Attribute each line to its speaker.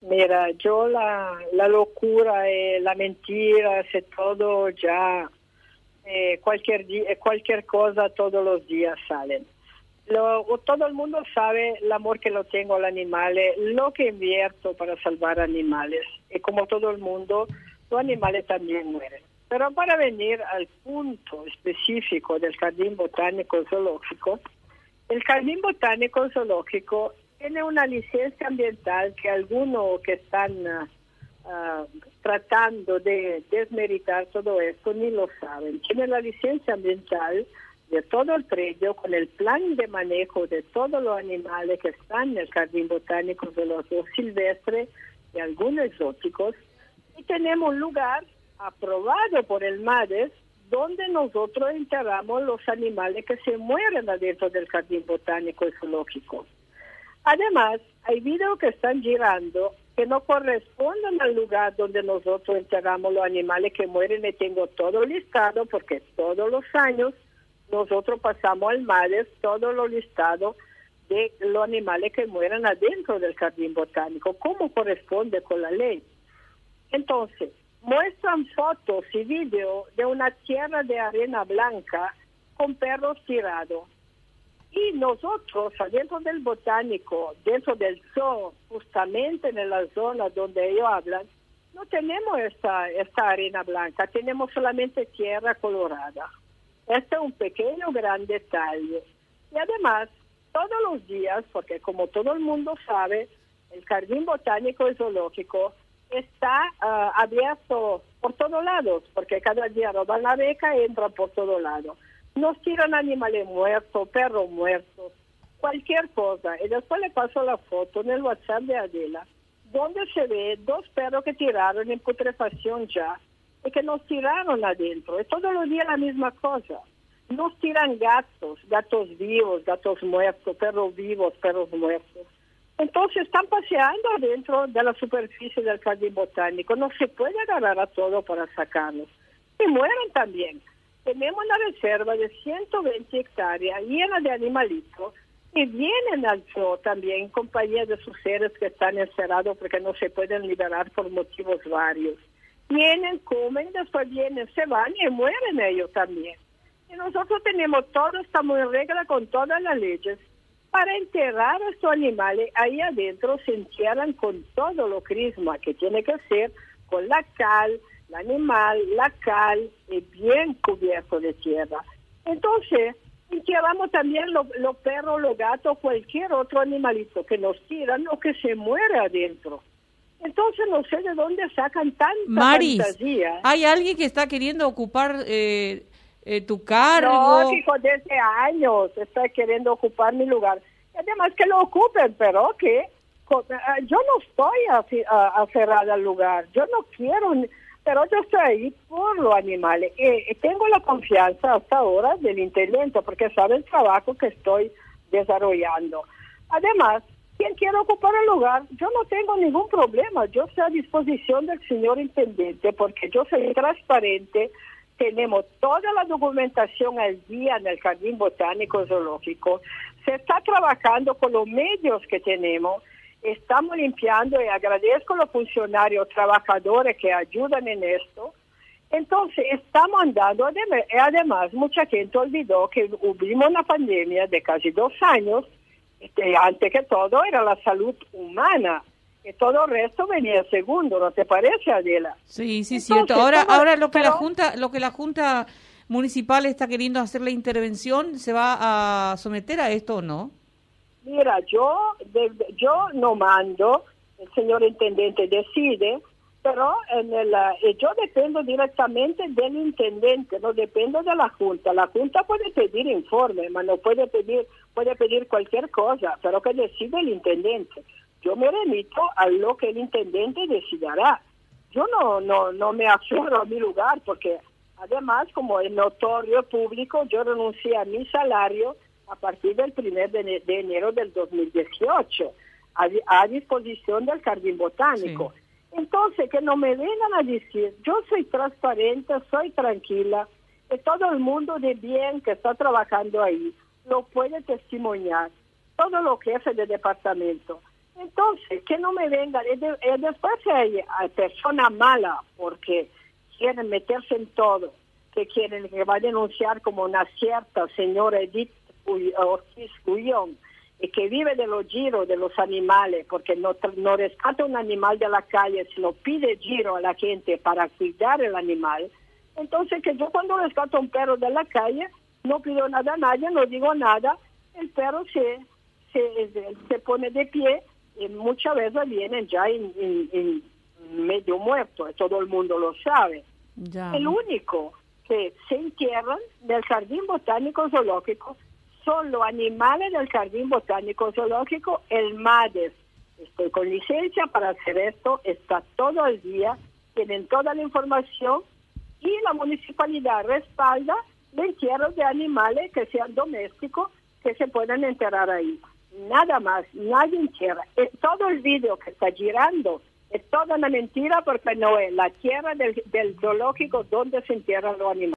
Speaker 1: Mira, yo la, locura, eh, la mentira, sé todo ya, eh, cualquier, día, cualquier cosa todos los días salen. Lo, todo el mundo sabe el amor que lo tengo al animal, lo que invierto para salvar animales. Y como todo el mundo, los animales también mueren. Pero para venir al punto específico del Jardín Botánico Zoológico, el Jardín Botánico Zoológico tiene una licencia ambiental que algunos que están ah, tratando de desmeritar todo esto ni lo saben. Tiene la licencia ambiental de todo el predio con el plan de manejo de todos los animales que están en el jardín botánico de los silvestres y algunos exóticos. Y tenemos un lugar aprobado por el MADES donde nosotros enterramos los animales que se mueren adentro del jardín botánico y zoológico. Además, hay videos que están girando que no corresponden al lugar donde nosotros enterramos los animales que mueren. Y tengo todo listado porque todos los años nosotros pasamos al MADES todo lo listado de los animales que mueren adentro del jardín botánico, como corresponde con la ley. Entonces, muestran fotos y videos de una tierra de arena blanca con perros tirados y nosotros, adentro del botánico, dentro del zoo, justamente en la zona donde ellos hablan, no tenemos esta, esta arena blanca, tenemos solamente tierra colorada. Este es un pequeño gran detalle. Y además, todos los días, porque como todo el mundo sabe, el jardín botánico y zoológico está ah, abierto por todos lados, porque cada día roban la beca y entran por todos lados nos tiran animales muertos, perros muertos, cualquier cosa. Y después le paso la foto en el WhatsApp de Adela, donde se ve dos perros que tiraron en putrefacción ya y que nos tiraron adentro. Es todos los días la misma cosa. Nos tiran gatos, gatos vivos, gatos muertos, perros vivos, perros muertos. Entonces están paseando adentro de la superficie del jardín botánico. No se puede agarrar a todo para sacarlos. Y mueren también tenemos una reserva de 120 hectáreas llena de animalitos y vienen al zoo también en compañía de sus seres que están encerrados porque no se pueden liberar por motivos varios. Vienen, comen, después vienen, se van y mueren ellos también. Y nosotros tenemos todo, estamos en regla con todas las leyes. Para enterrar a estos animales, ahí adentro se entierran con todo lo crisma que tiene que ser, con la cal, el animal, la cal, es bien cubierto de tierra. Entonces, llevamos también los perros, los gatos, cualquier otro animalito que nos tiran o que se muere adentro. Entonces no sé de dónde sacan tanta
Speaker 2: Maris,
Speaker 1: fantasía.
Speaker 2: ¿Hay alguien que está queriendo ocupar eh, eh, tu cargo?
Speaker 1: No, hijo, desde años está queriendo ocupar mi lugar. Además que lo ocupen, pero que eh, yo no estoy aferrada al lugar. Yo no quiero pero yo estoy ahí por los animales. y tengo la confianza hasta ahora del intendente porque sabe el trabajo que estoy desarrollando. Además, quien quiera ocupar el lugar, yo no tengo ningún problema. Yo estoy a disposición del señor intendente porque yo soy transparente. Tenemos toda la documentación al día en el Jardín Botánico Zoológico. Se está trabajando con los medios que tenemos estamos limpiando y agradezco a los funcionarios, trabajadores que ayudan en esto. Entonces, estamos andando, además, mucha gente olvidó que hubo una pandemia de casi dos años, este, antes que todo era la salud humana, y todo el resto venía segundo, ¿no te parece, Adela?
Speaker 2: Sí, sí, cierto. Ahora, ahora lo que la Junta, lo que la Junta Municipal está queriendo hacer la intervención, ¿se va a someter a esto o no?
Speaker 1: Mira, yo, yo no mando, el señor intendente decide, pero en el, eh, yo dependo directamente del intendente, no dependo de la junta. La junta puede pedir informe, no puede pedir, puede pedir cualquier cosa, pero que decide el intendente. Yo me remito a lo que el intendente decidirá. Yo no, no, no me aferro a mi lugar porque además, como es notorio público, yo renuncié a mi salario a partir del primer de, enero del 2018 a, disposición del jardín botánico. Entonces, que no me vengan a decir, yo soy transparente, soy tranquila, que todo el mundo de bien que está trabajando ahí lo puede testimoniar, todo lo que es el departamento. Entonces, que no me vengan. Y, después hay, personas malas porque quieren meterse en todo, que quieren que va a denunciar como una cierta señora Edith Ortiz Gullón, y que vive de los giros de los animales, porque no, no rescata un animal de la calle, sino pide giro a la gente para cuidar el animal. Entonces, que yo cuando rescato un perro de la calle, no pido nada a nadie, no digo nada, el perro se, se, se pone de pie y muchas veces vienen ya en, medio muerto, todo el mundo lo sabe. El único que se entierran del jardín botánico zoológico los animales del Jardín Botánico Zoológico, el MADES. Estoy con licencia para hacer esto, está todo el día, tienen toda la información y la municipalidad respalda el entierro de animales que sean domésticos que se puedan enterrar ahí. Nada más, nadie entierra. Todo el vídeo que está girando es toda una mentira porque no es la tierra del zoológico donde se entierran los animales.